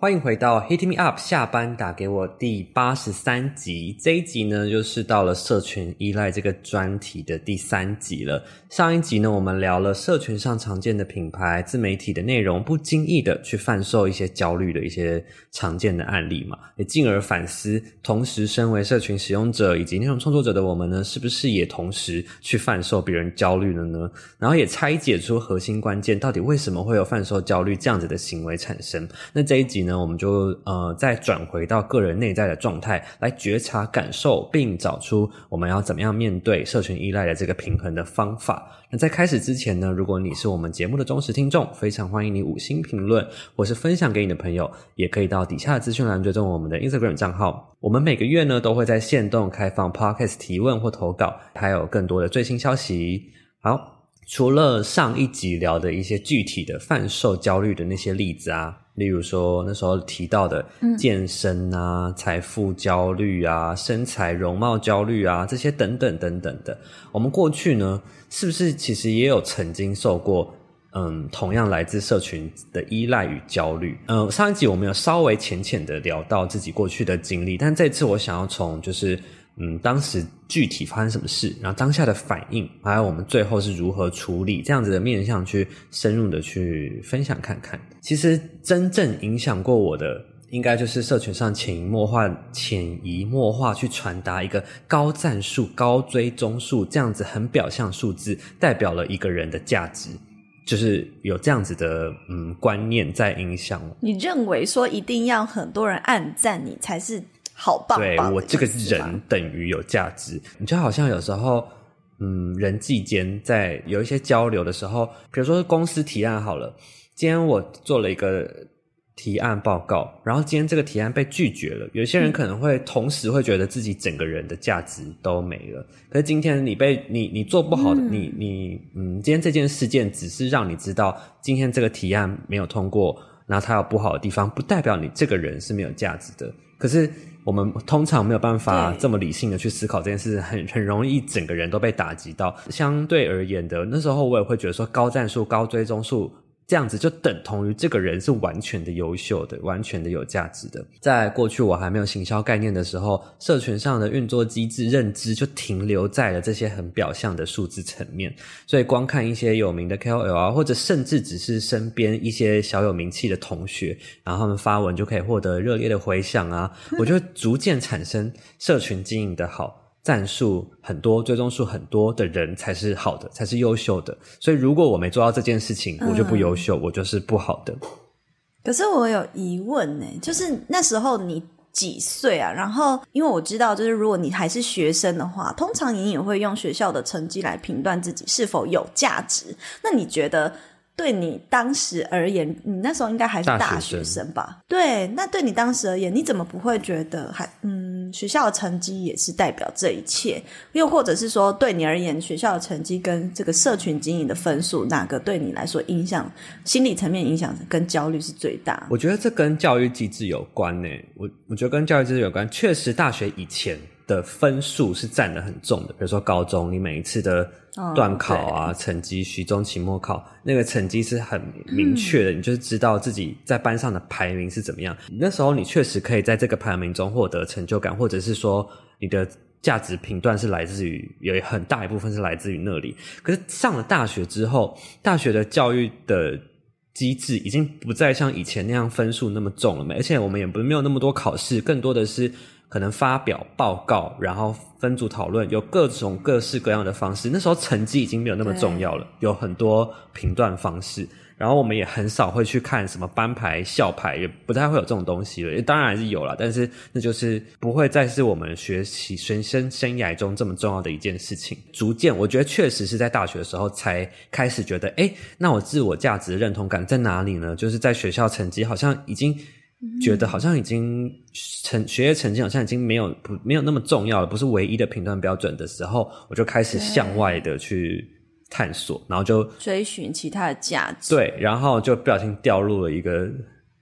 欢迎回到 Hit Me Up 下班打给我第八十三集。这一集呢，就是到了社群依赖这个专题的第三集了。上一集呢，我们聊了社群上常见的品牌自媒体的内容，不经意的去贩售一些焦虑的一些常见的案例嘛，也进而反思，同时身为社群使用者以及内容创作者的我们呢，是不是也同时去贩售别人焦虑了呢？然后也拆解出核心关键，到底为什么会有贩售焦虑这样子的行为产生？那这一集呢，那我们就呃再转回到个人内在的状态，来觉察、感受，并找出我们要怎么样面对社群依赖的这个平衡的方法。那在开始之前呢，如果你是我们节目的忠实听众，非常欢迎你五星评论，或是分享给你的朋友，也可以到底下的资讯栏追踪我们的 Instagram 账号。我们每个月呢都会在限动开放 Podcast 提问或投稿，还有更多的最新消息。好。除了上一集聊的一些具体的贩售焦虑的那些例子啊，例如说那时候提到的健身啊、嗯、财富焦虑啊、身材容貌焦虑啊这些等等等等的，我们过去呢是不是其实也有曾经受过嗯同样来自社群的依赖与焦虑？嗯，上一集我们有稍微浅浅的聊到自己过去的经历，但这次我想要从就是。嗯，当时具体发生什么事，然后当下的反应，还有我们最后是如何处理，这样子的面向去深入的去分享看看。其实真正影响过我的，应该就是社群上潜移默化、潜移默化去传达一个高赞数、高追踪数这样子很表象数字，代表了一个人的价值，就是有这样子的嗯观念在影响我。你认为说一定要很多人按赞你才是？好棒，棒！对，我这个人等于有价值，你就好像有时候，嗯，人际间在有一些交流的时候，比如说公司提案好了，今天我做了一个提案报告，然后今天这个提案被拒绝了，有些人可能会同时会觉得自己整个人的价值都没了。可是今天你被你你做不好的，嗯、你你嗯，今天这件事件只是让你知道，今天这个提案没有通过，然后它有不好的地方，不代表你这个人是没有价值的。可是。我们通常没有办法这么理性的去思考这件事，很很容易整个人都被打击到。相对而言的，那时候我也会觉得说，高战术、高追踪数。这样子就等同于这个人是完全的优秀的，完全的有价值的。在过去我还没有行销概念的时候，社群上的运作机制认知就停留在了这些很表象的数字层面，所以光看一些有名的 KOL 啊，或者甚至只是身边一些小有名气的同学，然后他们发文就可以获得热烈的回响啊，我就逐渐产生社群经营的好。赞数很多、追踪数很多的人才是好的，才是优秀的。所以，如果我没做到这件事情，我就不优秀，嗯，我就是不好的。可是我有疑问呢，就是那时候你几岁啊？然后，因为我知道，就是如果你还是学生的话，通常你也会用学校的成绩来评断自己是否有价值。那你觉得？对你当时而言，你那时候应该还是大学生吧？生对，那对你当时而言，你怎么不会觉得还嗯，学校的成绩也是代表这一切？又或者是说，对你而言，学校的成绩跟这个社群经营的分数，哪个对你来说影响心理层面影响跟焦虑是最大？我觉得这跟教育机制有关呢。我我觉得跟教育机制有关，确实大学以前的分数是占得很重的。比如说高中，你每一次的。段考啊，成绩、期中、期末考，那个成绩是很明确的，嗯，你就是知道自己在班上的排名是怎么样。那时候你确实可以在这个排名中获得成就感，或者是说你的价值评断是来自于有很大一部分是来自于那里。可是上了大学之后，大学的教育的机制已经不再像以前那样分数那么重了嘛，而且我们也不没有那么多考试，更多的是。可能发表报告，然后分组讨论，有各种各式各样的方式。那时候成绩已经没有那么重要了，有很多评断方式。然后我们也很少会去看什么班牌、校牌，也不太会有这种东西了。当然还是有了，但是那就是不会再是我们学习学生生涯中这么重要的一件事情。逐渐，我觉得确实是在大学的时候才开始觉得，哎，那我自我价值的认同感在哪里呢？就是在学校成绩好像已经。觉得好像已经成学业成绩好像已经没有不没有那么重要了，不是唯一的评断标准的时候，我就开始向外的去探索，然后就追寻其他的价值。对，然后就不小心掉入了一个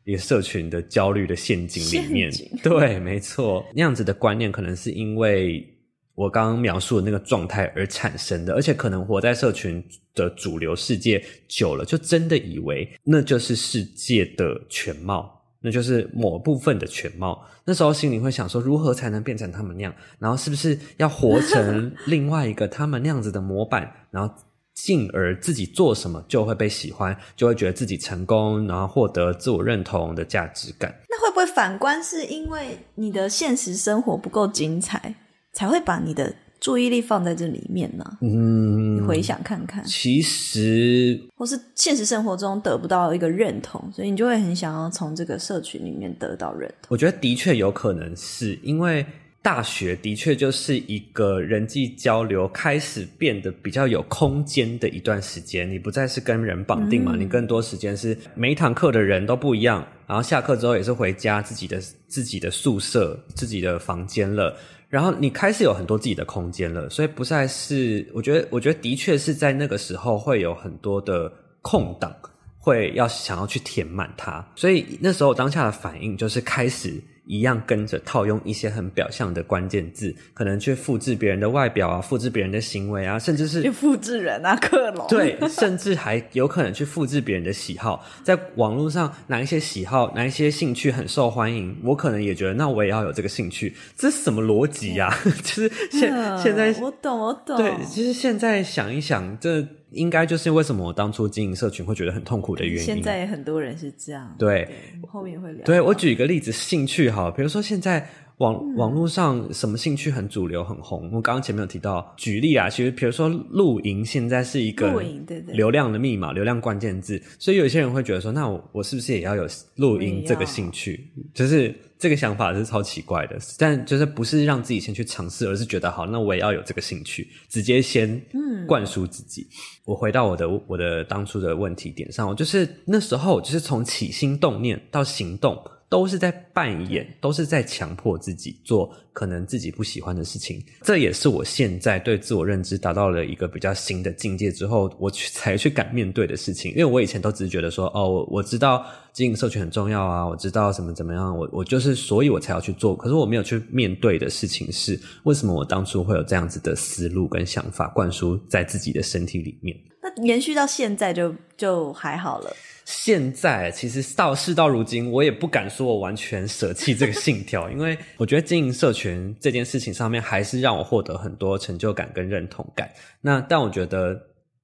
一个社群的焦虑的陷阱里面。对，没错，那样子的观念可能是因为我刚刚描述的那个状态而产生的，而且可能活在社群的主流世界久了，就真的以为那就是世界的全貌。那就是某部分的全貌。那时候心里会想说，如何才能变成他们那样？然后是不是要活成 另外一个他们那样子的模板？然后进而自己做什么就会被喜欢，就会觉得自己成功，然后获得自我认同的价值感。那会不会反观是因为你的现实生活不够精彩，才会把你的？注意力放在这里面呢？嗯，你回想看看，其实或是现实生活中得不到一个认同，所以你就会很想要从这个社群里面得到认同。我觉得的确有可能是因为大学的确就是一个人际交流开始变得比较有空间的一段时间，你不再是跟人绑定嘛，嗯、你更多时间是每一堂课的人都不一样，然后下课之后也是回家自己的自己的宿舍、自己的房间了。然后你开始有很多自己的空间了，所以不再是我觉得，我觉得的确是在那个时候会有很多的空档，会要想要去填满它，所以那时候当下的反应就是开始。一样跟着套用一些很表象的关键字，可能去复制别人的外表啊，复制别人的行为啊，甚至是去复制人啊，克隆。对，甚至还有可能去复制别人的喜好，在网络上哪一些喜好、哪一些兴趣很受欢迎，我可能也觉得，那我也要有这个兴趣，这是什么逻辑呀？就是现、嗯、现在我懂，我懂。对，其实现在想一想，这。应该就是为什么我当初经营社群会觉得很痛苦的原因。现在也很多人是这样。对，对后面会聊。对，我举一个例子，兴趣哈，比如说现在。网网络上什么兴趣很主流很红？我刚刚前面有提到，举例啊，其实比如说露营，现在是一个流量的密码、流量关键字，所以有些人会觉得说，那我我是不是也要有露营这个兴趣？就是这个想法是超奇怪的，但就是不是让自己先去尝试，而是觉得好，那我也要有这个兴趣，直接先灌输自己。嗯、我回到我的我的当初的问题点上，我就是那时候就是从起心动念到行动。都是在扮演，都是在强迫自己做可能自己不喜欢的事情。这也是我现在对自我认知达到了一个比较新的境界之后，我去才去敢面对的事情。因为我以前都只是觉得说，哦，我我知道经营社群很重要啊，我知道什么怎么样，我我就是，所以我才要去做。可是我没有去面对的事情是，为什么我当初会有这样子的思路跟想法灌输在自己的身体里面？那延续到现在就就还好了。现在其实到事到如今，我也不敢说我完全舍弃这个信条，因为我觉得经营社群这件事情上面，还是让我获得很多成就感跟认同感。那但我觉得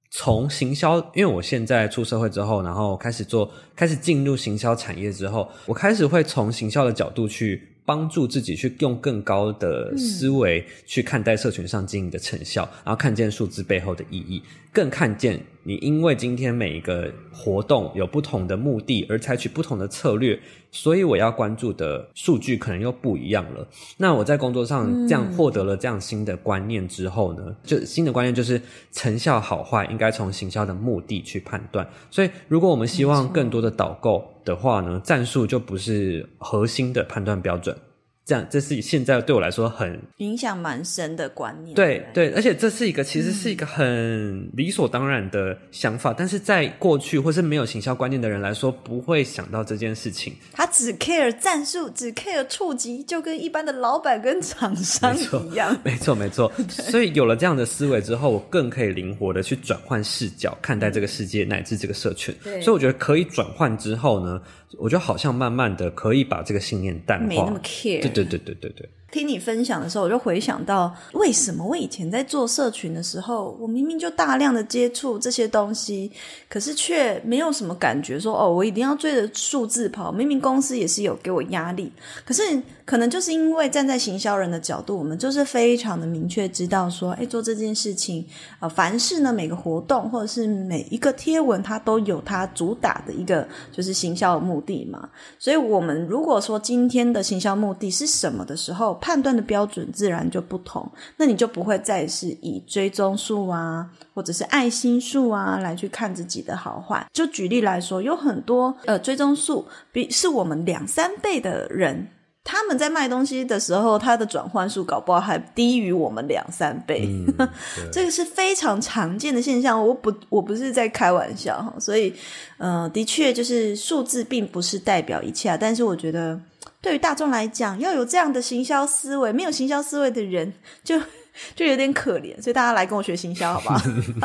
从行销，因为我现在出社会之后，然后开始做，开始进入行销产业之后，我开始会从行销的角度去。帮助自己去用更高的思维去看待社群上经营的成效，嗯、然后看见数字背后的意义，更看见你因为今天每一个活动有不同的目的而采取不同的策略，所以我要关注的数据可能又不一样了。那我在工作上这样获得了这样新的观念之后呢，嗯、就新的观念就是成效好坏应该从行销的目的去判断。所以如果我们希望更多的导购。的话呢，战术就不是核心的判断标准。这样，这是现在对我来说很影响蛮深的观念。对对，而且这是一个其实是一个很理所当然的想法，嗯、但是在过去或是没有行销观念的人来说，不会想到这件事情。他只 care 战术，只 care 触及，就跟一般的老板跟厂商一样。没错没错，所以有了这样的思维之后，我更可以灵活的去转换视角看待这个世界乃至这个社群。对所以我觉得可以转换之后呢，我觉得好像慢慢的可以把这个信念淡化，没那么 care。对对对对对。听你分享的时候，我就回想到，为什么我以前在做社群的时候，我明明就大量的接触这些东西，可是却没有什么感觉说，哦，我一定要追着数字跑。明明公司也是有给我压力，可是可能就是因为站在行销人的角度，我们就是非常的明确知道说，哎，做这件事情，呃，凡是呢每个活动或者是每一个贴文，它都有它主打的一个就是行销的目的嘛。所以，我们如果说今天的行销目的是什么的时候，判断的标准自然就不同，那你就不会再是以追踪数啊，或者是爱心数啊来去看自己的好坏。就举例来说，有很多呃追踪数比是我们两三倍的人，他们在卖东西的时候，它的转换数搞不好还低于我们两三倍，嗯、这个是非常常见的现象。我不，我不是在开玩笑哈。所以，呃，的确就是数字并不是代表一切啊。但是，我觉得对于大众来讲，要有这样的行销思维，没有行销思维的人就就有点可怜。所以，大家来跟我学行销，好不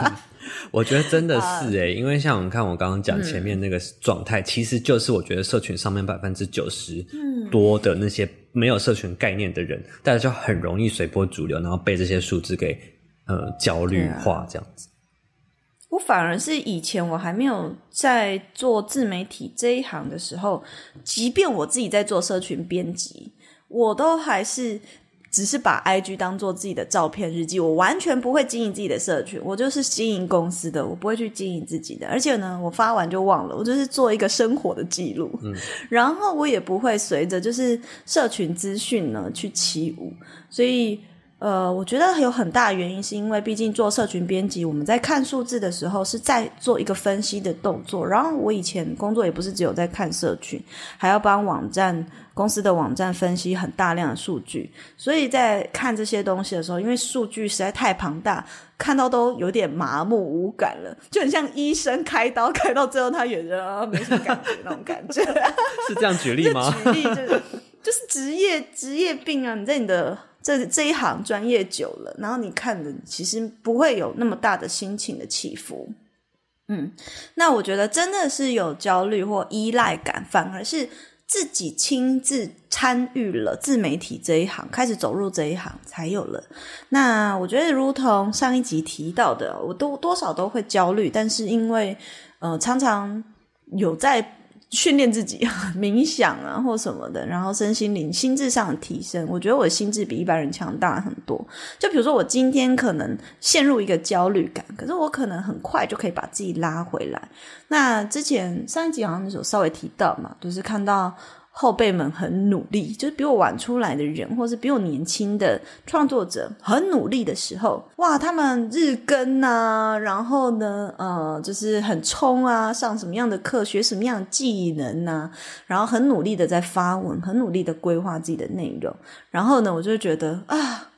好？我觉得真的是诶、欸，因为像我们看我刚刚讲前面那个状态，嗯、其实就是我觉得社群上面百分之九十多的那些没有社群概念的人，嗯、大家就很容易随波逐流，然后被这些数字给呃焦虑化这样子。我反而是以前我还没有在做自媒体这一行的时候，即便我自己在做社群编辑，我都还是。只是把 IG 当做自己的照片日记，我完全不会经营自己的社群，我就是经营公司的，我不会去经营自己的。而且呢，我发完就忘了，我就是做一个生活的记录。嗯，然后我也不会随着就是社群资讯呢去起舞，所以。呃，我觉得有很大的原因，是因为毕竟做社群编辑，我们在看数字的时候是在做一个分析的动作。然后我以前工作也不是只有在看社群，还要帮网站公司的网站分析很大量的数据。所以在看这些东西的时候，因为数据实在太庞大，看到都有点麻木无感了，就很像医生开刀 开到最后他也觉得没什么感觉那种感觉。是这样举例吗？举例就是就是职业职业病啊！你在你的。这这一行专业久了，然后你看的其实不会有那么大的心情的起伏，嗯，那我觉得真的是有焦虑或依赖感，反而是自己亲自参与了自媒体这一行，开始走入这一行才有了。那我觉得，如同上一集提到的，我都多少都会焦虑，但是因为呃常常有在。训练自己 冥想啊，或什么的，然后身心灵、心智上的提升。我觉得我的心智比一般人强大很多。就比如说，我今天可能陷入一个焦虑感，可是我可能很快就可以把自己拉回来。那之前上一集好像有稍微提到嘛，就是看到。后辈们很努力，就是比我晚出来的人，或是比我年轻的创作者很努力的时候，哇，他们日更啊，然后呢，呃，就是很冲啊，上什么样的课，学什么样的技能啊，然后很努力的在发文，很努力的规划自己的内容，然后呢，我就觉得啊，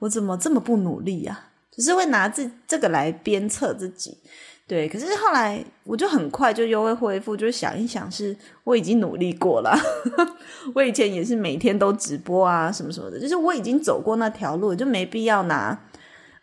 我怎么这么不努力啊？只是会拿这这个来鞭策自己。对，可是后来我就很快就又会恢复，就是想一想，是我已经努力过了。我以前也是每天都直播啊，什么什么的，就是我已经走过那条路，就没必要拿，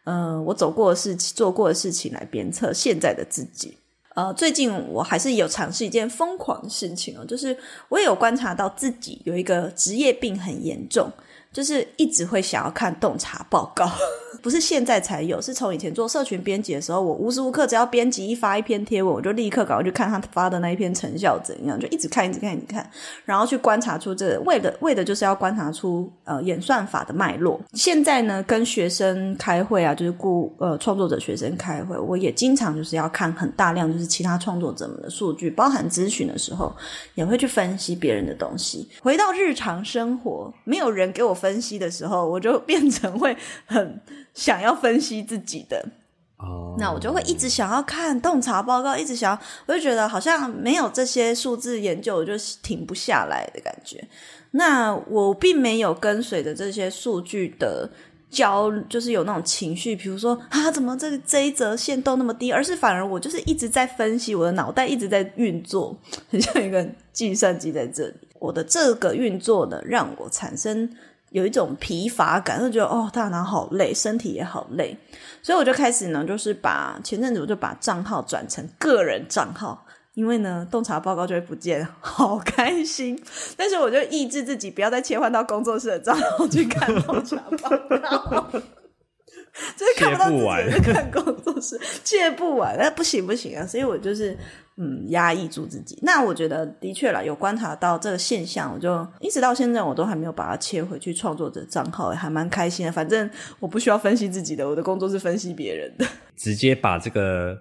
呃，我走过的事情、做过的事情来鞭策现在的自己。呃，最近我还是有尝试一件疯狂的事情哦，就是我也有观察到自己有一个职业病很严重。就是一直会想要看洞察报告，不是现在才有，是从以前做社群编辑的时候，我无时无刻只要编辑一发一篇贴文，我就立刻赶快去看他发的那一篇成效怎样，就一直看，一直看，一直看，然后去观察出这，为的为的就是要观察出呃演算法的脉络。现在呢，跟学生开会啊，就是顾呃创作者学生开会，我也经常就是要看很大量就是其他创作者们的数据，包含咨询的时候也会去分析别人的东西。回到日常生活，没有人给我分。分析的时候，我就变成会很想要分析自己的哦，oh. 那我就会一直想要看洞察报告，一直想要，我就觉得好像没有这些数字研究，我就停不下来的感觉。那我并没有跟随着这些数据的焦，就是有那种情绪，比如说啊，怎么这个这一则线都那么低，而是反而我就是一直在分析，我的脑袋一直在运作，很像一个计算机在这里。我的这个运作呢，让我产生。有一种疲乏感，就觉得哦，大脑好累，身体也好累，所以我就开始呢，就是把前阵子我就把账号转成个人账号，因为呢，洞察报告就会不见，好开心。但是我就抑制自己不要再切换到工作室的账号去看洞察报告，就是看不到自己在看工作室，切不完，那不行不行啊！所以我就是。嗯，压抑住自己。那我觉得的确了，有观察到这个现象，我就一直到现在我都还没有把它切回去创作者账号，还蛮开心的。反正我不需要分析自己的，我的工作是分析别人的。直接把这个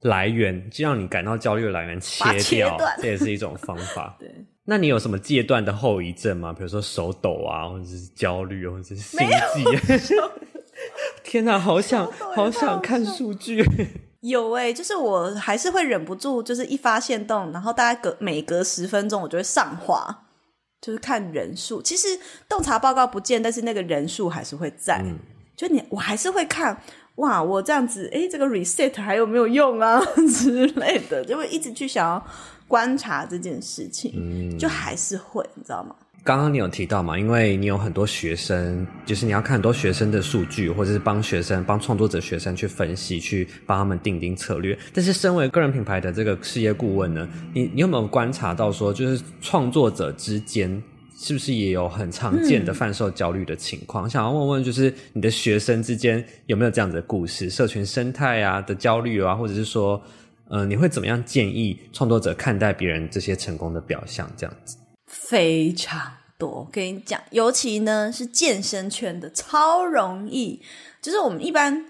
来源，就让你感到焦虑的来源切掉，切这也是一种方法。对，那你有什么戒断的后遗症吗？比如说手抖啊，或者是焦虑，或者是心悸？天哪，好想好想看数据。有诶、欸，就是我还是会忍不住，就是一发现动，然后大概隔每隔十分钟，我就会上滑，就是看人数。其实洞察报告不见，但是那个人数还是会在。嗯、就你，我还是会看。哇，我这样子，诶，这个 reset 还有没有用啊 之类的，就会一直去想要观察这件事情，嗯、就还是会，你知道吗？刚刚你有提到嘛，因为你有很多学生，就是你要看很多学生的数据，或者是帮学生、帮创作者学生去分析，去帮他们定定策略。但是，身为个人品牌的这个事业顾问呢，你你有没有观察到说，就是创作者之间？是不是也有很常见的贩售焦虑的情况？嗯、想要问问，就是你的学生之间有没有这样子的故事？社群生态啊的焦虑啊，或者是说，呃，你会怎么样建议创作者看待别人这些成功的表象？这样子非常多，我跟你讲，尤其呢是健身圈的，超容易，就是我们一般。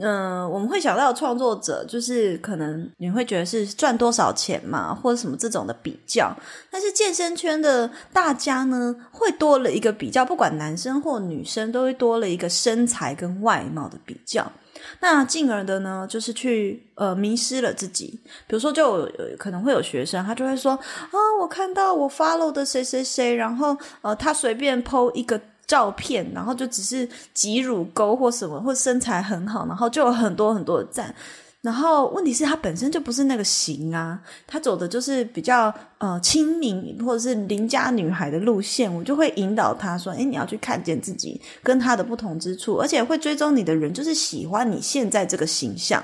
嗯、我们会想到创作者，就是可能你会觉得是赚多少钱嘛，或者什么这种的比较。但是健身圈的大家呢，会多了一个比较，不管男生或女生，都会多了一个身材跟外貌的比较。那进而的呢，就是去呃迷失了自己。比如说，就有可能会有学生，他就会说啊，我看到我 follow 的谁谁谁，然后呃，他随便 po 一个。照片，然后就只是挤乳沟或什么，或身材很好，然后就有很多很多的赞。然后问题是，他本身就不是那个型啊，他走的就是比较呃亲民或者是邻家女孩的路线。我就会引导他说：“哎，你要去看见自己跟他的不同之处，而且会追踪你的人就是喜欢你现在这个形象。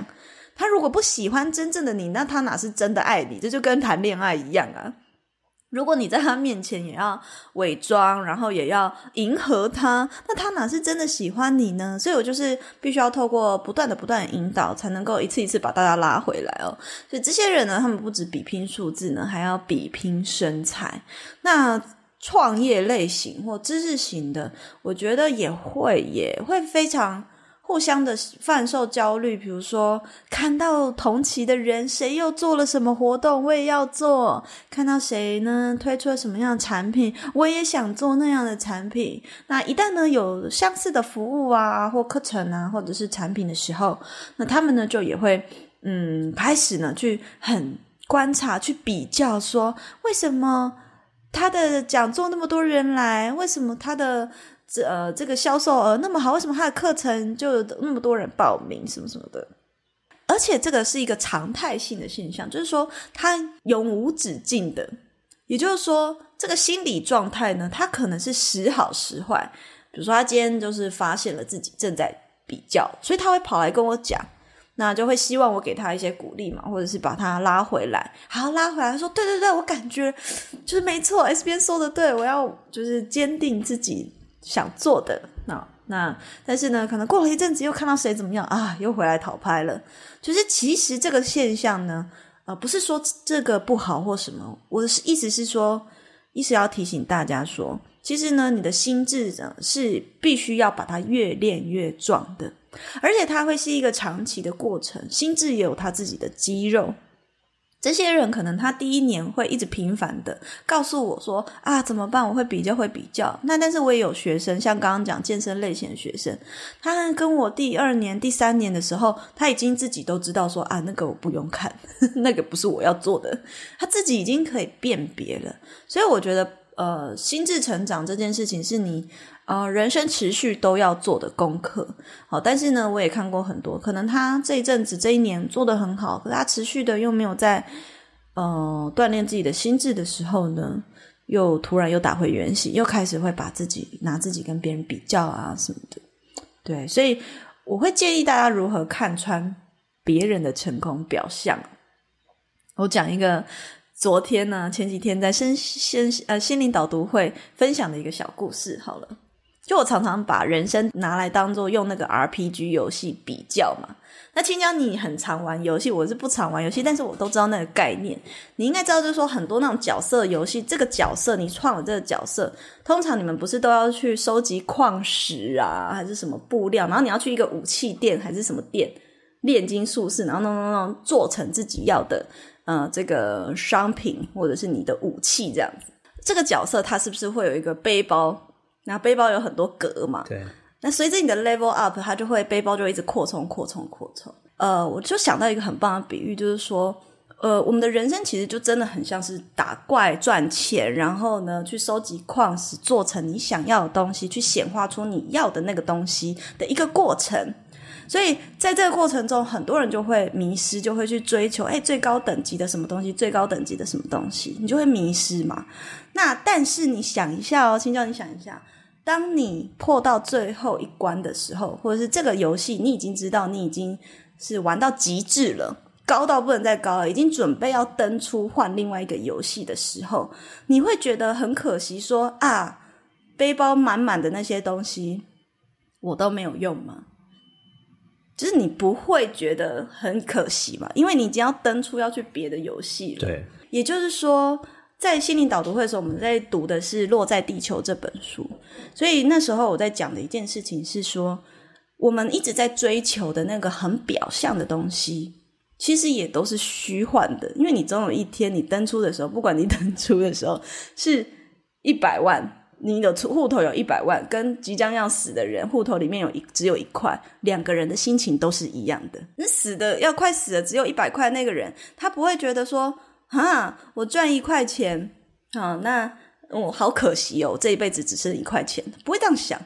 他如果不喜欢真正的你，那他哪是真的爱你？这就跟谈恋爱一样啊。”如果你在他面前也要伪装，然后也要迎合他，那他哪是真的喜欢你呢？所以我就是必须要透过不断的、不断的引导，才能够一次一次把大家拉回来哦。所以这些人呢，他们不止比拼数字呢，还要比拼身材。那创业类型或知识型的，我觉得也会，也会非常。互相的贩售焦虑，比如说看到同期的人谁又做了什么活动，我也要做；看到谁呢推出了什么样的产品，我也想做那样的产品。那一旦呢有相似的服务啊，或课程啊，或者是产品的时候，那他们呢就也会嗯开始呢去很观察，去比较说，为什么他的讲座那么多人来？为什么他的？这呃，这个销售额那么好，为什么他的课程就有那么多人报名，什么什么的？而且这个是一个常态性的现象，就是说他永无止境的。也就是说，这个心理状态呢，他可能是时好时坏。比如说，他今天就是发现了自己正在比较，所以他会跑来跟我讲，那就会希望我给他一些鼓励嘛，或者是把他拉回来。好，拉回来，他说：“对对对，我感觉就是没错，S 边说的对，我要就是坚定自己。”想做的那那，但是呢，可能过了一阵子又看到谁怎么样啊，又回来讨拍了。就是其实这个现象呢，呃，不是说这个不好或什么，我的意思是说，意思要提醒大家说，其实呢，你的心智呢是必须要把它越练越壮的，而且它会是一个长期的过程，心智也有它自己的肌肉。这些人可能他第一年会一直频繁的告诉我说啊，怎么办？我会比较会比较。那但是我也有学生，像刚刚讲健身类型的学生，他跟我第二年、第三年的时候，他已经自己都知道说啊，那个我不用看，那个不是我要做的，他自己已经可以辨别了。所以我觉得，呃，心智成长这件事情是你。呃，人生持续都要做的功课，好，但是呢，我也看过很多，可能他这一阵子、这一年做得很好，可是他持续的又没有在呃锻炼自己的心智的时候呢，又突然又打回原形，又开始会把自己拿自己跟别人比较啊什么的，对，所以我会建议大家如何看穿别人的成功表象。我讲一个昨天呢，前几天在身心呃心灵导读会分享的一个小故事，好了。就我常常把人生拿来当做用那个 RPG 游戏比较嘛。那青椒你很常玩游戏，我是不常玩游戏，但是我都知道那个概念。你应该知道，就是说很多那种角色游戏，这个角色你创了这个角色，通常你们不是都要去收集矿石啊，还是什么布料，然后你要去一个武器店还是什么店炼金术士，然后弄弄弄做成自己要的呃这个商品或者是你的武器这样子。这个角色它是不是会有一个背包？那背包有很多格嘛？对。那随着你的 level up，它就会背包就会一直扩充、扩充、扩充。呃，我就想到一个很棒的比喻，就是说，呃，我们的人生其实就真的很像是打怪赚钱，然后呢，去收集矿石，做成你想要的东西，去显化出你要的那个东西的一个过程。所以在这个过程中，很多人就会迷失，就会去追求，哎，最高等级的什么东西，最高等级的什么东西，你就会迷失嘛。那但是你想一下哦，青椒，你想一下，当你破到最后一关的时候，或者是这个游戏你已经知道你已经是玩到极致了。高到不能再高了，已经准备要登出换另外一个游戏的时候，你会觉得很可惜说，说啊，背包满满的那些东西我都没有用吗？就是你不会觉得很可惜嘛？因为你已经要登出要去别的游戏了。对，也就是说，在心灵导读会的时候，我们在读的是《落在地球》这本书，所以那时候我在讲的一件事情是说，我们一直在追求的那个很表象的东西。其实也都是虚幻的，因为你总有一天你登出的时候，不管你登出的时候是一百万，你的户头有一百万，跟即将要死的人户头里面有一只有一块，两个人的心情都是一样的。那死的要快死了，只有一百块那个人，他不会觉得说啊，我赚一块钱，好，那我、好可惜哦，这一辈子只剩一块钱，不会这样想。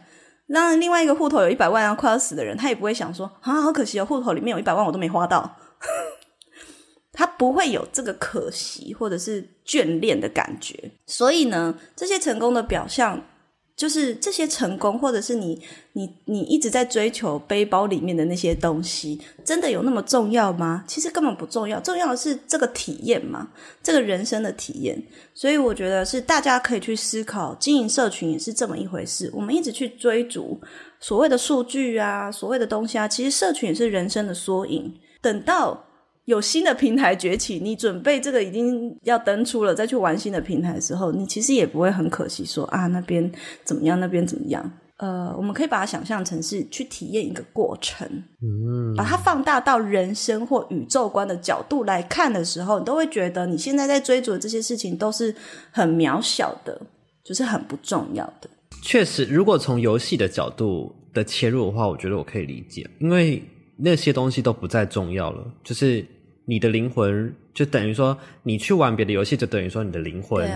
那另外一个户头有一百万要快要死的人，他也不会想说啊，好可惜哦，户头里面有一百万我都没花到。他不会有这个可惜或者是眷恋的感觉，所以呢，这些成功的表象，就是这些成功，或者是你你你一直在追求背包里面的那些东西，真的有那么重要吗？其实根本不重要，重要的是这个体验嘛，这个人生的体验。所以我觉得是大家可以去思考，经营社群也是这么一回事。我们一直去追逐所谓的数据啊，所谓的东西啊，其实社群也是人生的缩影。等到有新的平台崛起，你准备这个已经要登出了，再去玩新的平台的时候，你其实也不会很可惜说啊，那边怎么样，那边怎么样？呃，我们可以把它想象成是去体验一个过程，嗯，把它放大到人生或宇宙观的角度来看的时候，你都会觉得你现在在追逐的这些事情都是很渺小的，就是很不重要的。确实，如果从游戏的角度的切入的话，我觉得我可以理解，因为那些东西都不再重要了，就是。你的灵魂就等于说，你去玩别的游戏，就等于说你的灵魂，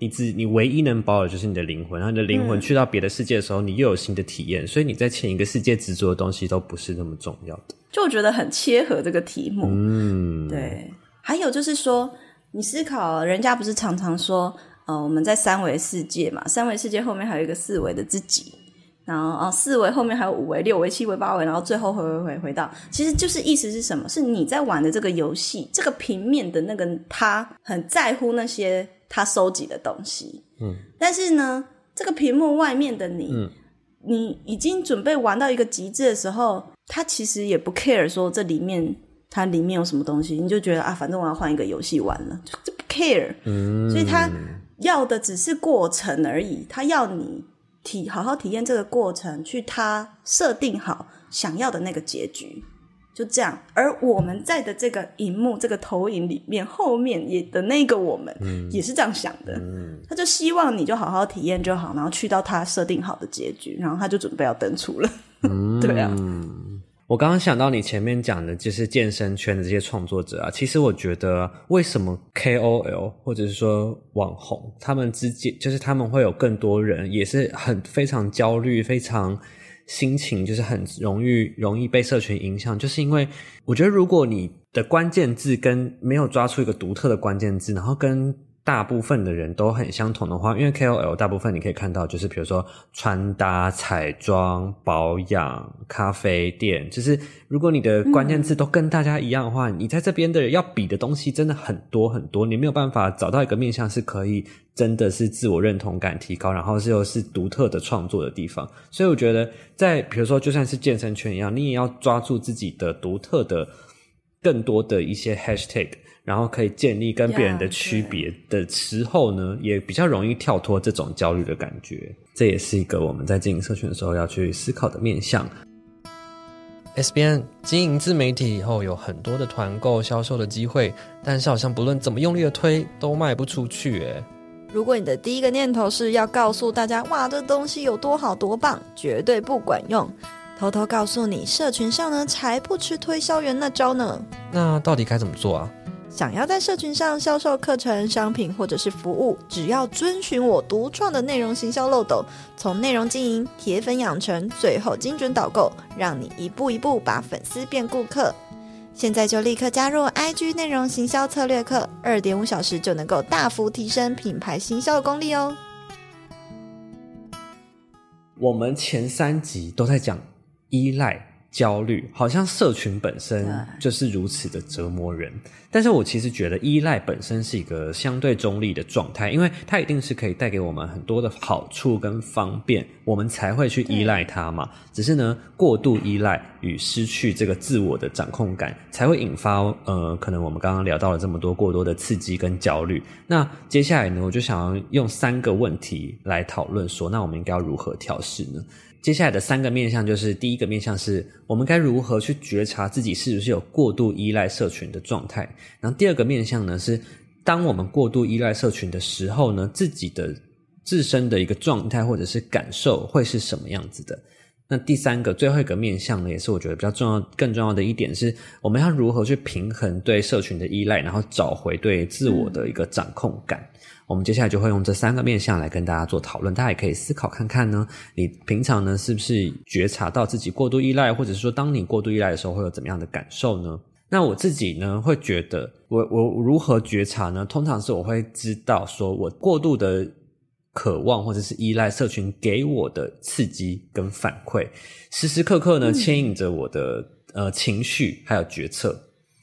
你只你唯一能保有就是你的灵魂。然后你的灵魂去到别的世界的时候，嗯，你又有新的体验，所以你在前一个世界执着的东西都不是那么重要的。就我觉得很切合这个题目，嗯，对。还有就是说，你思考，人家不是常常说，呃，我们在三维世界嘛，三维世界后面还有一个四维的自己。然后啊，四维后面还有五维、六维、七维、八维，然后最后回回回回到，其实就是意思是什么？是你在玩的这个游戏，这个平面的那个他很在乎那些他收集的东西，嗯，但是呢，这个屏幕外面的你，嗯，你已经准备玩到一个极致的时候，他其实也不 care 说这里面它里面有什么东西，你就觉得啊，反正我要换一个游戏玩了，就就不 care，嗯，所以他要的只是过程而已，他要你。体好好体验这个过程，去他设定好想要的那个结局，就这样。而我们在的这个荧幕、这个投影里面，后面也的那个我们，也是这样想的。嗯，他就希望你就好好体验就好，然后去到他设定好的结局，然后他就准备要登出了。嗯，对啊。我刚刚想到你前面讲的，就是健身圈的这些创作者啊。其实我觉得，为什么 KOL 或者是说网红，他们之间就是他们会有更多人，也是很非常焦虑，非常心情就是很容易容易被社群影响，就是因为我觉得，如果你的关键字跟没有抓出一个独特的关键字，然后跟大部分的人都很相同的话，因为 KOL 大部分你可以看到，就是比如说穿搭、彩妆、保养、咖啡店，就是如果你的关键字都跟大家一样的话，你在这边的人要比的东西真的很多很多，你没有办法找到一个面向是可以真的是自我认同感提高，然后是又是独特的创作的地方。所以我觉得，在比如说就算是健身圈一样，你也要抓住自己的独特的、更多的一些 hashtag。然后可以建立跟别人的区别的时候呢，yeah, 也比较容易跳脱这种焦虑的感觉。这也是一个我们在经营社群的时候要去思考的面向。SBN 经营自媒体以后，有很多的团购销售的机会，但是好像不论怎么用力的推，都卖不出去。诶，如果你的第一个念头是要告诉大家，哇，这东西有多好多棒，绝对不管用。偷偷告诉你，社群上呢才不吃推销员那招呢。那到底该怎么做啊？想要在社群上销售课程、商品或者是服务，只要遵循我独创的内容行销漏斗，从内容经营、铁粉养成，最后精准导购，让你一步一步把粉丝变顾客。现在就立刻加入 IG 内容行销策略课，二点五小时就能够大幅提升品牌行销功力哦。我们前三集都在讲依赖。焦虑好像社群本身就是如此的折磨人，但是我其实觉得依赖本身是一个相对中立的状态，因为它一定是可以带给我们很多的好处跟方便，我们才会去依赖它嘛。只是呢，过度依赖与失去这个自我的掌控感，才会引发呃，可能我们刚刚聊到了这么多过多的刺激跟焦虑。那接下来呢，我就想要用三个问题来讨论说，那我们应该要如何调试呢？接下来的三个面向就是，第一个面向是我们该如何去觉察自己是不是有过度依赖社群的状态。然后第二个面向呢是，当我们过度依赖社群的时候呢，自己的自身的一个状态或者是感受会是什么样子的。那第三个最后一个面向呢，也是我觉得比较重要、更重要的一点是，我们要如何去平衡对社群的依赖，然后找回对自我的一个掌控感。我们接下来就会用这三个面向来跟大家做讨论，大家也可以思考看看呢。你平常呢是不是觉察到自己过度依赖，或者是说当你过度依赖的时候会有怎么样的感受呢？那我自己呢会觉得我，我我如何觉察呢？通常是我会知道说我过度的渴望或者是依赖社群给我的刺激跟反馈，时时刻刻呢牵引着我的呃情绪还有决策，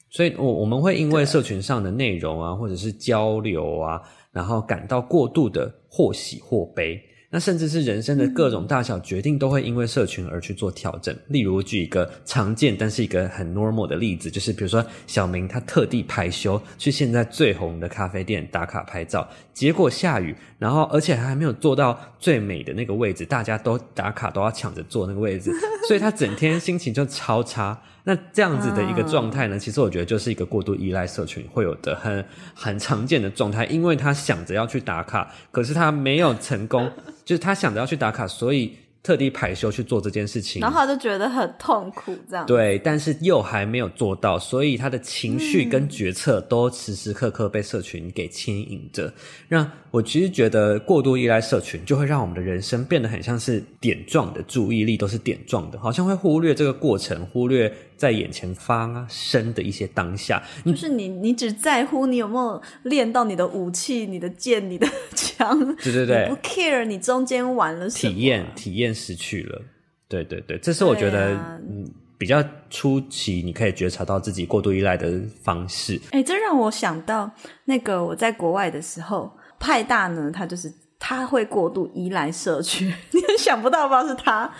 所以我我们会因为社群上的内容啊，或者是交流啊。然后感到过度的或喜或悲，那甚至是人生的各种大小决定都会因为社群而去做调整。例如举一个常见但是一个很 normal 的例子，就是比如说小明他特地排休去现在最红的咖啡店打卡拍照，结果下雨，然后而且他还没有坐到最美的那个位置，大家都打卡都要抢着坐那个位置，所以他整天心情就超差。那这样子的一个状态呢，其实我觉得就是一个过度依赖社群会有的很 很常见的状态，因为他想着要去打卡，可是他没有成功，就是他想着要去打卡，所以。特地排休去做这件事情，然后他就觉得很痛苦，这样。对，但是又还没有做到，所以他的情绪跟决策都时时刻刻被社群给牵引着。让我其实觉得过度依赖社群，就会让我们的人生变得很像是点状的，注意力都是点状的，好像会忽略这个过程，忽略在眼前发生的一些当下。就是你，你只在乎你有没有练到你的武器、你的剑、你的枪，对对对，不 care 你中间玩了什么，体验体验。失去了，对对对，这是我觉得、啊、嗯比较初期你可以觉察到自己过度依赖的方式。哎，这让我想到那个我在国外的时候，派大呢，他就是他会过度依赖社区，你很想不到吧？是他。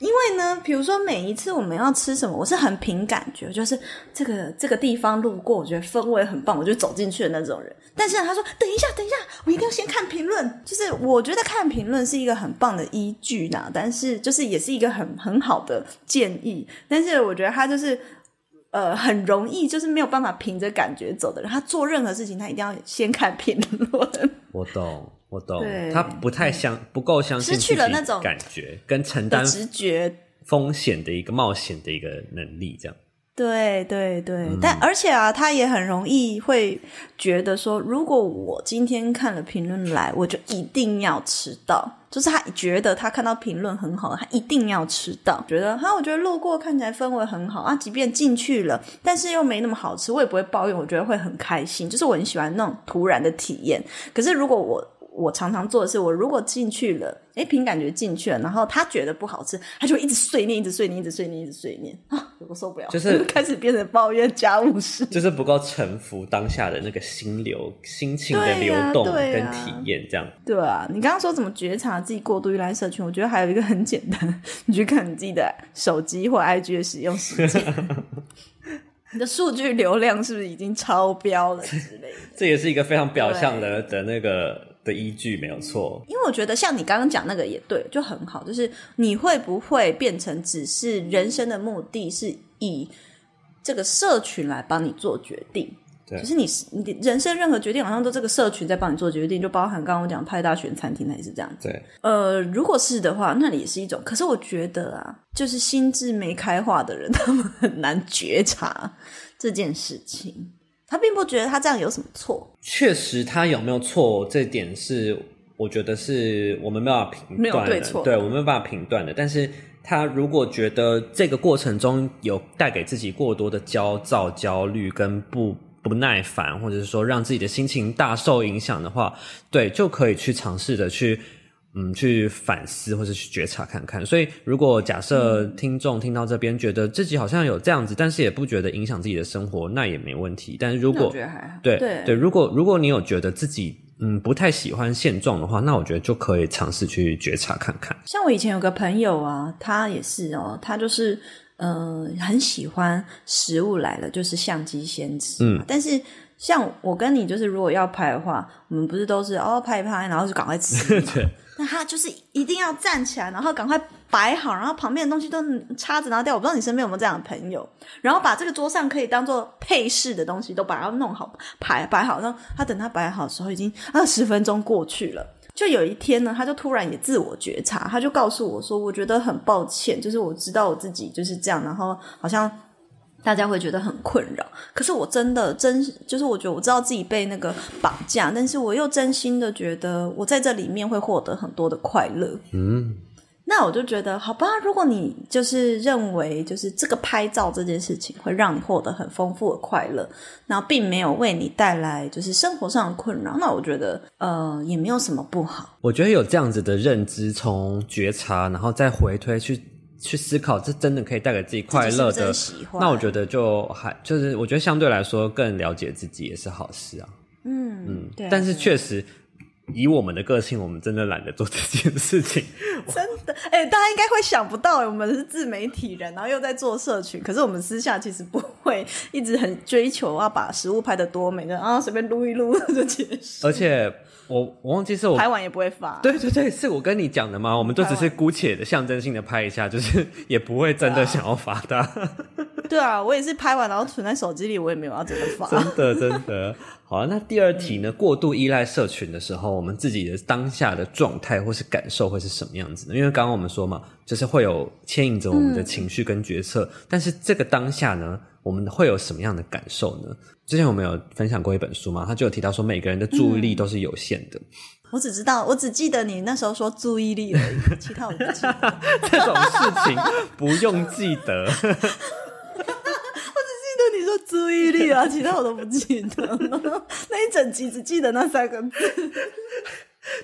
因为呢，比如说每一次我们要吃什么，我是很凭感觉，就是这个这个地方路过，我觉得氛围很棒，我就走进去的那种人。但是他说：“等一下，等一下，我一定要先看评论。”就是我觉得看评论是一个很棒的依据啦，但是就是也是一个很很好的建议。但是我觉得他就是呃很容易就是没有办法凭着感觉走的人，他做任何事情他一定要先看评论。我懂。我懂，他不太相不够相信，失去了那种感觉跟承担直觉风险的一个冒险的一个能力，这样。对对对，嗯、但而且啊，他也很容易会觉得说，如果我今天看了评论来，我就一定要吃到。就是他觉得他看到评论很好，他一定要吃到。觉得哈，我觉得路过看起来氛围很好啊，即便进去了，但是又没那么好吃，我也不会抱怨，我觉得会很开心。就是我很喜欢那种突然的体验。可是如果我我常常做的是，我如果进去了，诶，凭感觉进去了，然后他觉得不好吃，他就一直碎念，一直碎念，一直碎念，一直碎念啊，我受不了，就是 开始变成抱怨家务事，就是不够臣服当下的那个心流、心情的流动跟体验，这样对啊。对啊，你刚刚说怎么觉察自己过度依赖社群？我觉得还有一个很简单，你去看你自己的手机或 IG 的使用时间，你的数据流量是不是已经超标了之类的？这也是一个非常表象的的那个。的依据没有错，因为我觉得像你刚刚讲那个也对，就很好。就是你会不会变成只是人生的目的是以这个社群来帮你做决定？对，就是你你人生任何决定好像都这个社群在帮你做决定，就包含刚刚我讲派大选餐厅，那也是这样子。对，呃，如果是的话，那也是一种。可是我觉得啊，就是心智没开化的人，他们很难觉察这件事情。他并不觉得他这样有什么错。确实，他有没有错，这点是我觉得是我们没有办法评断的，没有对错，对，我们没有办法评断的。但是他如果觉得这个过程中有带给自己过多的焦躁、焦虑跟不不耐烦，或者是说让自己的心情大受影响的话，对，就可以去尝试着去。嗯，去反思或者去觉察看看。所以，如果假设听众听到这边，觉得自己好像有这样子，但是也不觉得影响自己的生活，那也没问题。但是如果对对对，如果如果你有觉得自己嗯不太喜欢现状的话，那我觉得就可以尝试去觉察看看。像我以前有个朋友啊，他也是哦，他就是嗯、呃、很喜欢食物来了就是相机先吃，嗯，但是。像我跟你就是，如果要拍的话，我们不是都是哦拍一拍，然后就赶快吃。对。那他就是一定要站起来，然后赶快摆好，然后旁边的东西都叉子拿掉。我不知道你身边有没有这样的朋友，然后把这个桌上可以当做配饰的东西都把它弄好，排摆好。然后他等他摆好的时候，已经二十分钟过去了。就有一天呢，他就突然也自我觉察，他就告诉我说：“我觉得很抱歉，就是我知道我自己就是这样，然后好像。”大家会觉得很困扰，可是我真的真就是我觉得我知道自己被那个绑架，但是我又真心的觉得我在这里面会获得很多的快乐。嗯，那我就觉得好吧，如果你就是认为就是这个拍照这件事情会让你获得很丰富的快乐，然后并没有为你带来就是生活上的困扰，那我觉得呃也没有什么不好。我觉得有这样子的认知，从觉察，然后再回推去。去思考，这真的可以带给自己快乐的，那我觉得就还就是，我觉得相对来说更了解自己也是好事啊。嗯嗯，对。但是确实，以我们的个性，我们真的懒得做这件事情。真的，哎、欸，大家应该会想不到，我们是自媒体人，然后又在做社群，可是我们私下其实不会一直很追求要把食物拍得多美的，然后随便撸一撸就结束。而且。我我忘记是我拍完也不会发，对对对，是我跟你讲的吗？我们都只是姑且的象征性的拍一下，就是也不会真的想要发的。对啊，我也是拍完然后存在手机里，我也没有要真的发。真的真的。好，那第二题呢？过度依赖社群的时候，我们自己的当下的状态或是感受会是什么样子呢？因为刚刚我们说嘛，就是会有牵引着我们的情绪跟决策，嗯，但是这个当下呢，我们会有什么样的感受呢？之前我们有分享过一本书嘛，他就有提到说，每个人的注意力都是有限的。嗯、我只知道，我只记得你那时候说注意力而已，其他我不记得。这种事情不用记得。你说注意力啊，其他我都不记得。那一整集只记得那三个字。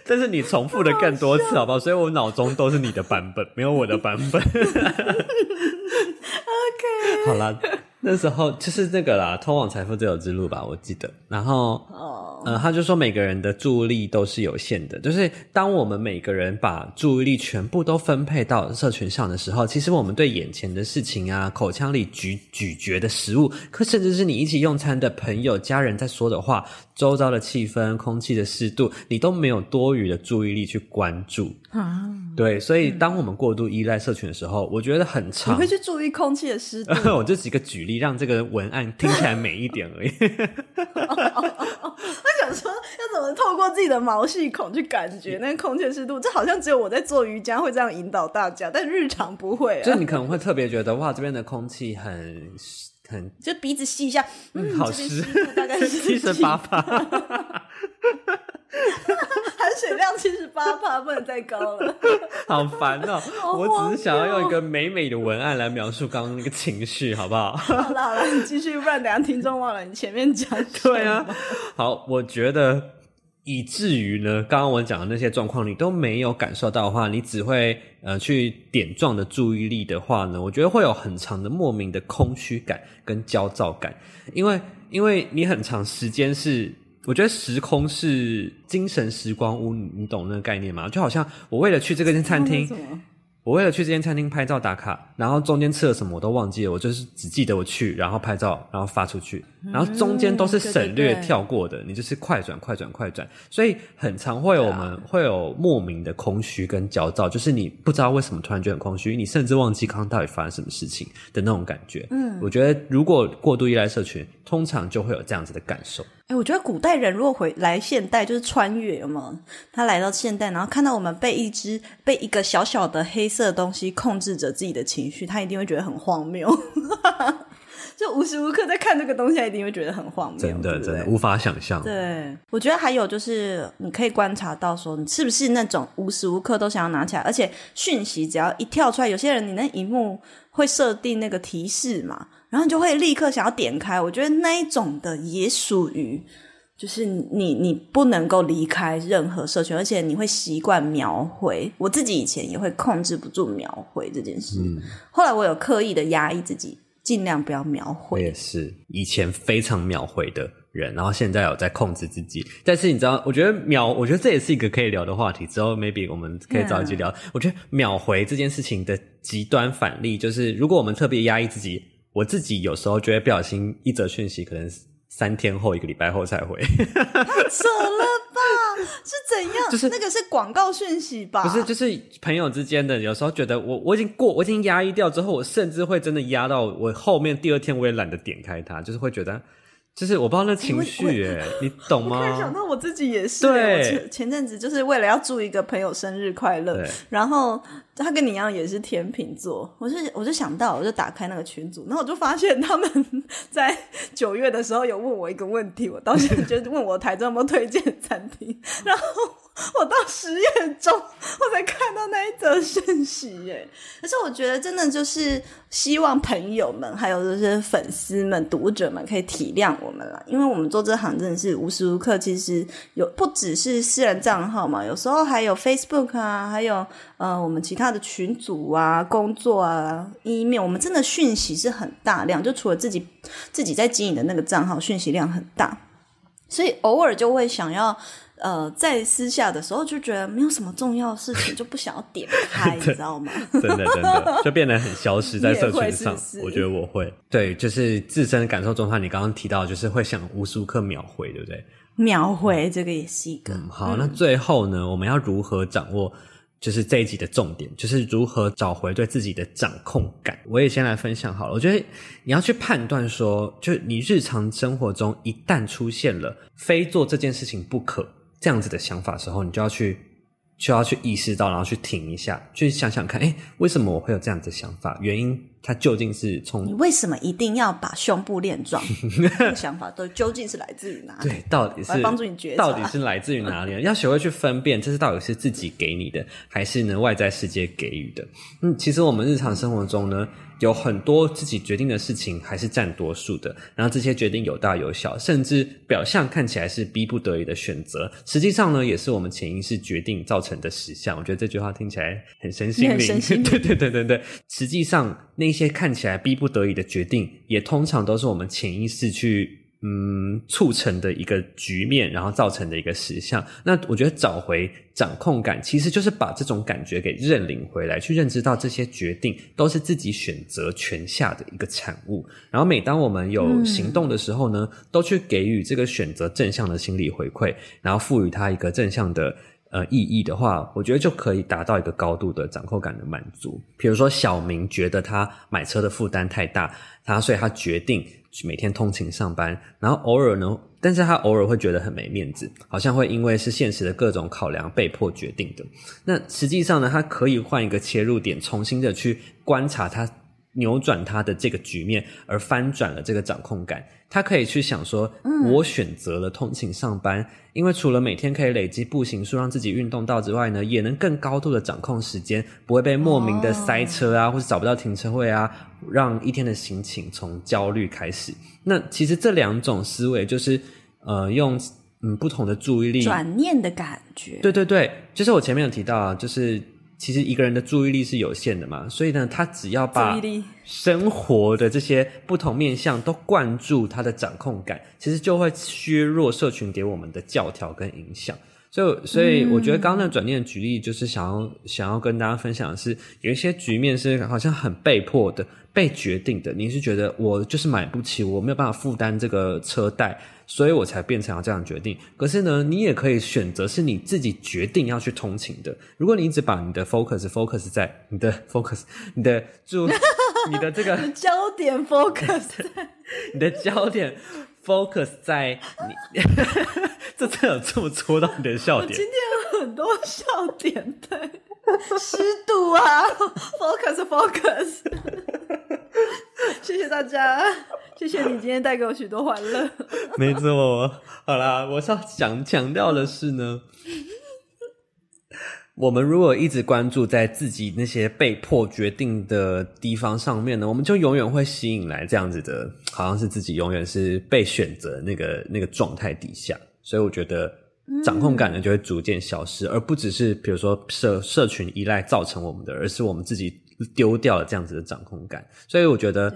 但是你重复的更多次，好不好？所以我脑中都是你的版本，没有我的版本。OK，好啦。那时候就是那个啦，通往财富自由之路吧，我记得。然后，哦，呃，他就说每个人的注意力都是有限的，就是当我们每个人把注意力全部都分配到社群上的时候，其实我们对眼前的事情啊，口腔里咀咀嚼的食物，可甚至是你一起用餐的朋友、家人在说的话，周遭的气氛、空气的湿度，你都没有多余的注意力去关注。啊，对，所以当我们过度依赖社群的时候，我觉得很常。你会去注意空气的湿度？我就几个举例。你让这个文案听起来美一点而已。他想说，要怎么透过自己的毛细孔去感觉 那个空气湿度？这好像只有我在做瑜伽会这样引导大家，但日常不会啊。就你可能会特别觉得，哇，这边的空气很很，就鼻子吸一下，嗯，好湿，大概是 七十八趴。含水量七十八帕，不能再高了。好烦哦、喔！我只是想要用一个美美的文案来描述刚刚那个情绪，好不好？好了好了，你继续，不然等下听众忘了你前面讲。对啊，好，我觉得以至于呢，刚刚我讲的那些状况你都没有感受到的话，你只会呃去点状的注意力的话呢，我觉得会有很长的莫名的空虚感跟焦躁感，因为因为你很长时间是。我觉得时空是精神时光屋，你懂那个概念吗？就好像我为了去这个间餐厅。我为了去这间餐厅拍照打卡，然后中间吃了什么我都忘记了，我就是只记得我去，然后拍照，然后发出去，然后中间都是省略跳过的，嗯、对对对，你就是快转快转快转，所以很常会有我们会有莫名的空虚跟焦躁，就是你不知道为什么突然觉得很空虚，你甚至忘记刚刚到底发生什么事情的那种感觉。嗯，我觉得如果过度依赖社群，通常就会有这样子的感受。哎，我觉得古代人如果回来现代，就是穿越，有没有？他来到现代，然后看到我们被一只被一个小小的黑色东西控制着自己的情绪，他一定会觉得很荒谬。就无时无刻在看这个东西，一定会觉得很荒谬，真的真的无法想象。对，我觉得还有就是，你可以观察到说，你是不是那种无时无刻都想要拿起来，而且讯息只要一跳出来，有些人你那荧幕会设定那个提示嘛，然后你就会立刻想要点开。我觉得那一种的也属于。就是你，你不能够离开任何社群，而且你会习惯描绘。我自己以前也会控制不住描绘这件事，嗯、后来我有刻意的压抑自己，尽量不要秒回。我也是以前非常秒回的人，然后现在有在控制自己。但是你知道，我觉得秒，我觉得这也是一个可以聊的话题。之后 maybe 我们可以找一集聊。我觉得秒回这件事情的极端反例，就是如果我们特别压抑自己，我自己有时候觉得不小心一则讯息可能。三天后，一个礼拜后才回，太扯了吧？是怎样？就是那个是广告讯息吧？不是，就是朋友之间的。有时候觉得我我已经过，我已经压抑掉之后，我甚至会真的压到我后面第二天，我也懒得点开它，就是会觉得。就是我不知道那情绪哎，你懂吗？我突然想到我自己也是。对，前前阵子就是为了要祝一个朋友生日快乐，然后他跟你一样也是天秤座，我就我就想到，我就打开那个群组，然后我就发现他们在九月的时候有问我一个问题，我当时就问我台中有没有推荐餐厅，然后。我到十月中，我才看到那一则讯息耶。可是我觉得，真的就是希望朋友们，还有就是粉丝们、读者们，可以体谅我们啦。因为我们做这行真的是无时无刻，其实有不只是私人账号嘛，有时候还有 Facebook 啊，还有呃我们其他的群组啊、工作啊、email，我们真的讯息是很大量。就除了自己自己在经营的那个账号，讯息量很大，所以偶尔就会想要。呃，在私下的时候就觉得没有什么重要的事情，就不想要点开，你知道吗？真的真的，就变得很消失 在社群上。是是我觉得我会，对，就是自身的感受状态。你刚刚提到，就是会想无时无刻秒回，对不对？秒回这个也是一个。嗯，好，那最后呢，我们要如何掌握？就是这一集的重点，就是如何找回对自己的掌控感。我也先来分享好了。我觉得你要去判断说，就你日常生活中一旦出现了非做这件事情不可。这样子的想法的时候，你就要去，就要去意识到，然后去停一下，去想想看，哎，为什么我会有这样子的想法？原因它究竟是从你为什么一定要把胸部练壮？这个想法都究竟是来自于哪里？对，到底是帮助你觉察，到底是来自于哪里？要学会去分辨，这是到底是自己给你的，还是呢外在世界给予的？嗯，其实我们日常生活中呢。有很多自己决定的事情还是占多数的，然后这些决定有大有小，甚至表象看起来是逼不得已的选择，实际上呢，也是我们潜意识决定造成的实相。我觉得这句话听起来很神心灵，对对对对对。实际上，那些看起来逼不得已的决定，也通常都是我们潜意识去。嗯，促成的一个局面，然后造成的一个实像。那我觉得找回掌控感，其实就是把这种感觉给认领回来，去认知到这些决定都是自己选择权下的一个产物。然后每当我们有行动的时候呢，嗯、都去给予这个选择正向的心理回馈，然后赋予它一个正向的呃意义的话，我觉得就可以达到一个高度的掌控感的满足。比如说小明觉得他买车的负担太大，他所以他决定。每天通勤上班，然后偶尔呢，但是他偶尔会觉得很没面子，好像会因为是现实的各种考量被迫决定的。那实际上呢，他可以换一个切入点，重新的去观察他。扭转他的这个局面，而翻转了这个掌控感。他可以去想说：“我选择了通勤上班，嗯、因为除了每天可以累积步行数，让自己运动到之外呢，也能更高度的掌控时间，不会被莫名的塞车啊，哦、或是找不到停车位啊，让一天的心情从焦虑开始。那其实这两种思维就是呃，用嗯不同的注意力转念的感觉。对对对，就是我前面有提到啊，就是。其实一个人的注意力是有限的嘛，所以呢，他只要把生活的这些不同面向都灌注他的掌控感，其实就会削弱社群给我们的教条跟影响。所以，所以我觉得刚刚那转念的举例，就是想要想要跟大家分享的是，有一些局面是好像很被迫的、被决定的。你是觉得我就是买不起，我没有办法负担这个车贷。所以我才变成要这样决定。可是呢，你也可以选择是你自己决定要去通勤的。如果你一直把你的 focus focus 在你的 focus，你的注，你的这个焦点 focus，你的焦点 focus 在你，这真有这么戳到你的笑点？今天有很多笑点，对，湿度啊，focus focus，谢谢大家。谢谢你今天带给我许多欢乐。没错，好啦，我要想强调的是呢，我们如果一直关注在自己那些被迫决定的地方上面呢，我们就永远会吸引来这样子的，好像是自己永远是被选择那个那个状态底下，所以我觉得掌控感呢就会逐渐消失，而不只是比如说社社群依赖造成我们的，而是我们自己丢掉了这样子的掌控感，所以我觉得。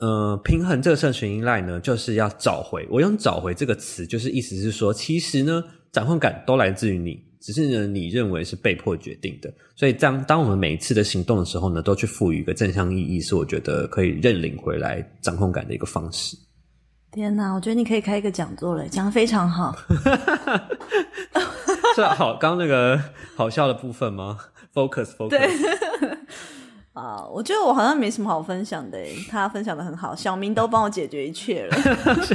呃，平衡这个社群依赖呢，就是要找回。我用“找回”这个词，就是意思是说，其实呢，掌控感都来自于你，只是呢，你认为是被迫决定的。所以，当当我们每一次的行动的时候呢，都去赋予一个正向意义，是我觉得可以认领回来掌控感的一个方式。天哪，我觉得你可以开一个讲座了，讲得非常好。是好，刚那个好笑的部分吗？Focus，Focus。Focus 啊，我觉得我好像没什么好分享的，他分享的很好，小明都帮我解决一切了。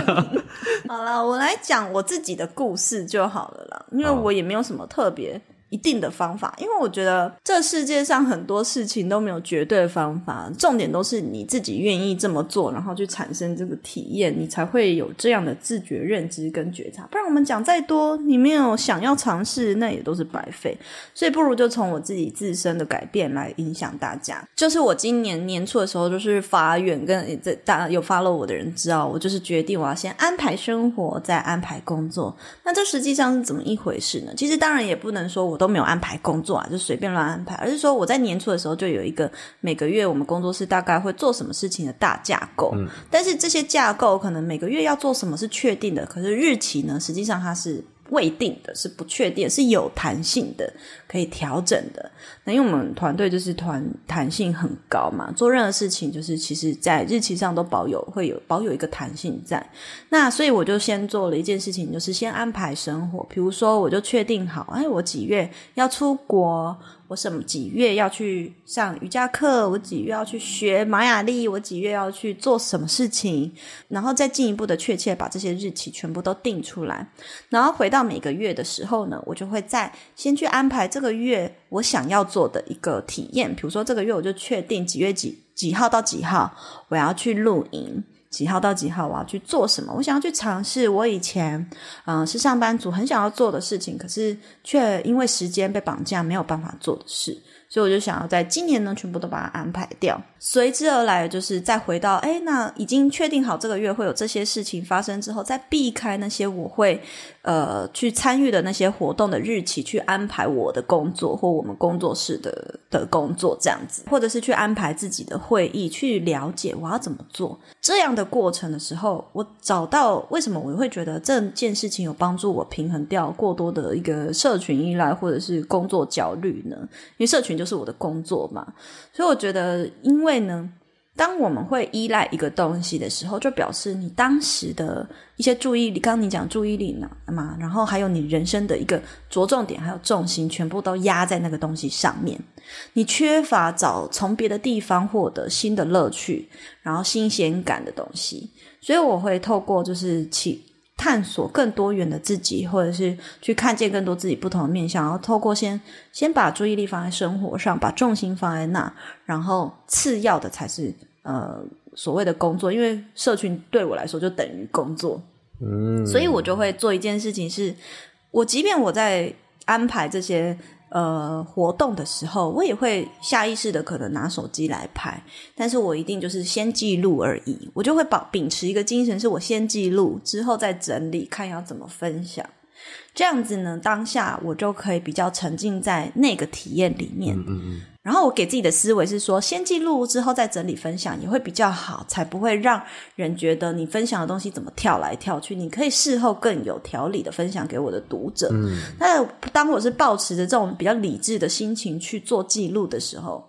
好了，我来讲我自己的故事就好了啦，因为我也没有什么特别。一定的方法，因为我觉得这世界上很多事情都没有绝对的方法，重点都是你自己愿意这么做，然后去产生这个体验，你才会有这样的自觉认知跟觉察。不然我们讲再多，你没有想要尝试，那也都是白费。所以不如就从我自己自身的改变来影响大家。就是我今年年初的时候，就是发愿跟这大家有 follow 我的人知道，我就是决定我要先安排生活，再安排工作。那这实际上是怎么一回事呢？其实当然也不能说我。都没有安排工作啊，就随便乱安排，而是说我在年初的时候就有一个每个月我们工作室大概会做什么事情的大架构，嗯，但是这些架构可能每个月要做什么是确定的，可是日期呢，实际上它是。未定的是不确定，是有弹性的，可以调整的。那因为我们团队就是团弹性很高嘛，做任何事情就是其实在日期上都保有会有保有一个弹性在。那所以我就先做了一件事情，就是先安排生活。比如说，我就确定好，哎，我几月要出国。我什么几月要去上瑜伽课？我几月要去学玛雅历？我几月要去做什么事情？然后再进一步的确切把这些日期全部都定出来。然后回到每个月的时候呢，我就会再先去安排这这个月我想要做的一个体验。比如说这个月我就确定几月几几号到几号我要去露营。几号到几号我要去做什么？我想要去尝试我以前嗯、是上班族很想要做的事情，可是却因为时间被绑架没有办法做的事。所以我就想要在今年呢，全部都把它安排掉。随之而来就是再回到，诶，那已经确定好这个月会有这些事情发生之后，再避开那些我会呃去参与的那些活动的日期，去安排我的工作或我们工作室的的工作这样子，或者是去安排自己的会议，去了解我要怎么做这样的过程的时候，我找到为什么我会觉得这件事情有帮助我平衡掉过多的一个社群依赖或者是工作焦虑呢？因为社群。就是我的工作嘛，所以我觉得，因为呢，当我们会依赖一个东西的时候，就表示你当时的一些注意力，刚刚你讲注意力呢嘛，然后还有你人生的一个着重点，还有重心，全部都压在那个东西上面，你缺乏找从别的地方获得新的乐趣，然后新鲜感的东西，所以我会透过就是去。探索更多元的自己，或者是去看见更多自己不同的面向，然后透过先先把注意力放在生活上，把重心放在那，然后次要的才是呃所谓的工作，因为社群对我来说就等于工作，嗯，所以我就会做一件事情是，是我即便我在安排这些。呃，活动的时候，我也会下意识的可能拿手机来拍，但是我一定就是先记录而已。我就会保秉持一个精神，是我先记录，之后再整理，看要怎么分享。这样子呢，当下我就可以比较沉浸在那个体验里面。然后我给自己的思维是说，先记录之后再整理分享也会比较好，才不会让人觉得你分享的东西怎么跳来跳去。你可以事后更有条理的分享给我的读者。嗯。那当我是抱持着这种比较理智的心情去做记录的时候，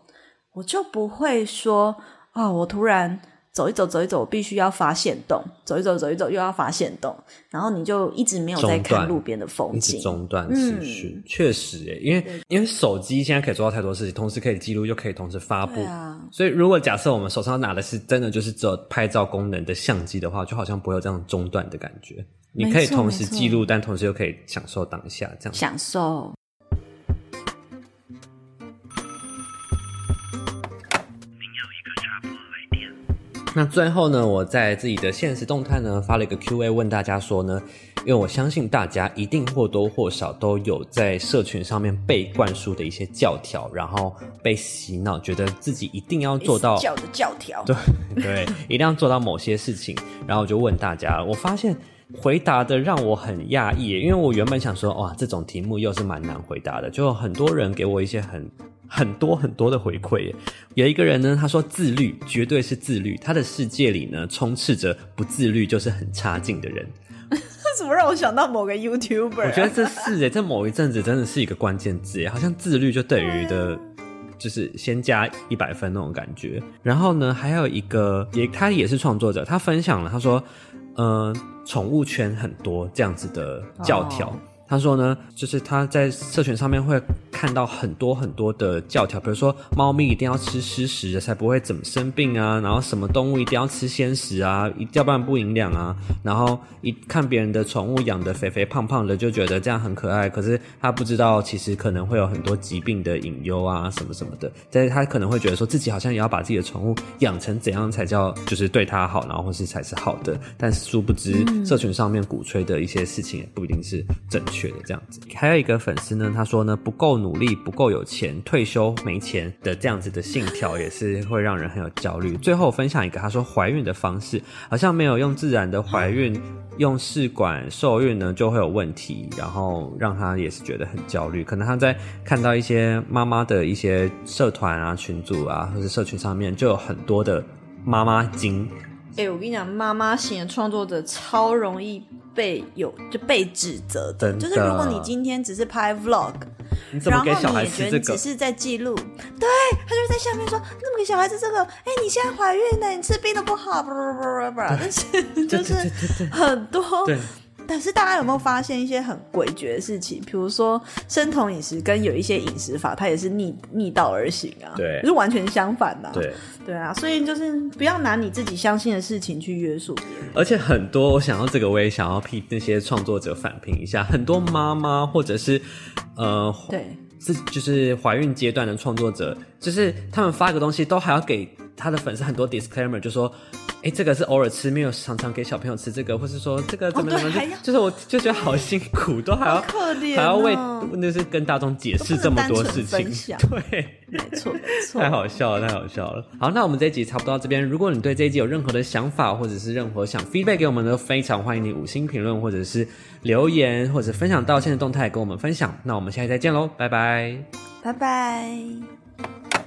我就不会说啊、哦，我突然。走一走，走一走，必须要发现洞；走一走，走一走，又要发现洞。然后你就一直没有在看路边的风景，中断持续。嗯、确实诶，因为因为手机现在可以做到太多事情，同时可以记录，又可以同时发布。啊、所以如果假设我们手上拿的是真的就是只有拍照功能的相机的话，就好像不会有这样中断的感觉。你可以同时记录，但同时又可以享受当下，这样享受。那最后呢，我在自己的现实动态呢发了一个 Q&A，问大家说呢，因为我相信大家一定或多或少都有在社群上面被灌输的一些教条，然后被洗脑，觉得自己一定要做到教的教条，对对，一定要做到某些事情。然后我就问大家，我发现回答的让我很讶异，因为我原本想说，哇，这种题目又是蛮难回答的，就很多人给我一些很。很多很多的回馈耶，有一个人呢，他说自律绝对是自律，他的世界里呢充斥着不自律就是很差劲的人。怎么让我想到某个 YouTuber？我觉得这是诶，这某一阵子真的是一个关键字耶，好像自律就等于的，就是先加一百分那种感觉。然后呢，还有一个也他也是创作者，他分享了他说，呃，宠物圈很多这样子的教条。Oh. 他说呢，就是他在社群上面会看到很多很多的教条，比如说猫咪一定要吃湿食才不会怎么生病啊，然后什么动物一定要吃鲜食啊，要不然不营养啊。然后一看别人的宠物养的肥肥胖胖的，就觉得这样很可爱，可是他不知道其实可能会有很多疾病的隐忧啊，什么什么的。但是他可能会觉得说自己好像也要把自己的宠物养成怎样才叫就是对他好，然后或是才是好的。但是殊不知，社群上面鼓吹的一些事情也不一定是正确。觉得这样子，还有一个粉丝呢，他说呢，不够努力，不够有钱，退休没钱的这样子的信条也是会让人很有焦虑。最后分享一个，他说怀孕的方式好像没有用自然的怀孕，用试管受孕呢就会有问题，然后让他也是觉得很焦虑。可能他在看到一些妈妈的一些社团啊、群组啊，或者社群上面就有很多的妈妈经。哎、欸，我跟你讲，妈妈型的创作者超容易被有就被指责的，的就是如果你今天只是拍 vlog，你怎么给小孩吃这个？然后你也觉得只是在记录，对，他就会在下面说，你怎么给小孩子这个？哎、欸，你现在怀孕了，你吃冰的不好，不不不不不，但是就是很多。对但是大家有没有发现一些很诡谲的事情？比如说生酮饮食跟有一些饮食法，它也是逆逆道而行啊，对，就是完全相反的啊。对，对啊，所以就是不要拿你自己相信的事情去约束别人。而且很多，我想要这个，我也想要替那些创作者反评一下。很多妈妈或者是呃，对，是就是怀孕阶段的创作者，就是他们发个东西都还要给他的粉丝很多 disclaimer，就说。哎、欸，这个是偶尔吃，没有常常给小朋友吃这个，或是说这个怎么怎么，就、哦、就是我就觉得好辛苦，都还要可怜、哦，还要为那是跟大众解释这么多事情，对，没错没错，太好笑了，太好笑了。好，那我们这一集差不多到这边。如果你对这一集有任何的想法，或者是任何想 feedback 给我们的，非常欢迎你五星评论，或者是留言，或者分享道歉的动态跟我们分享。那我们下期再见喽，拜拜，拜拜。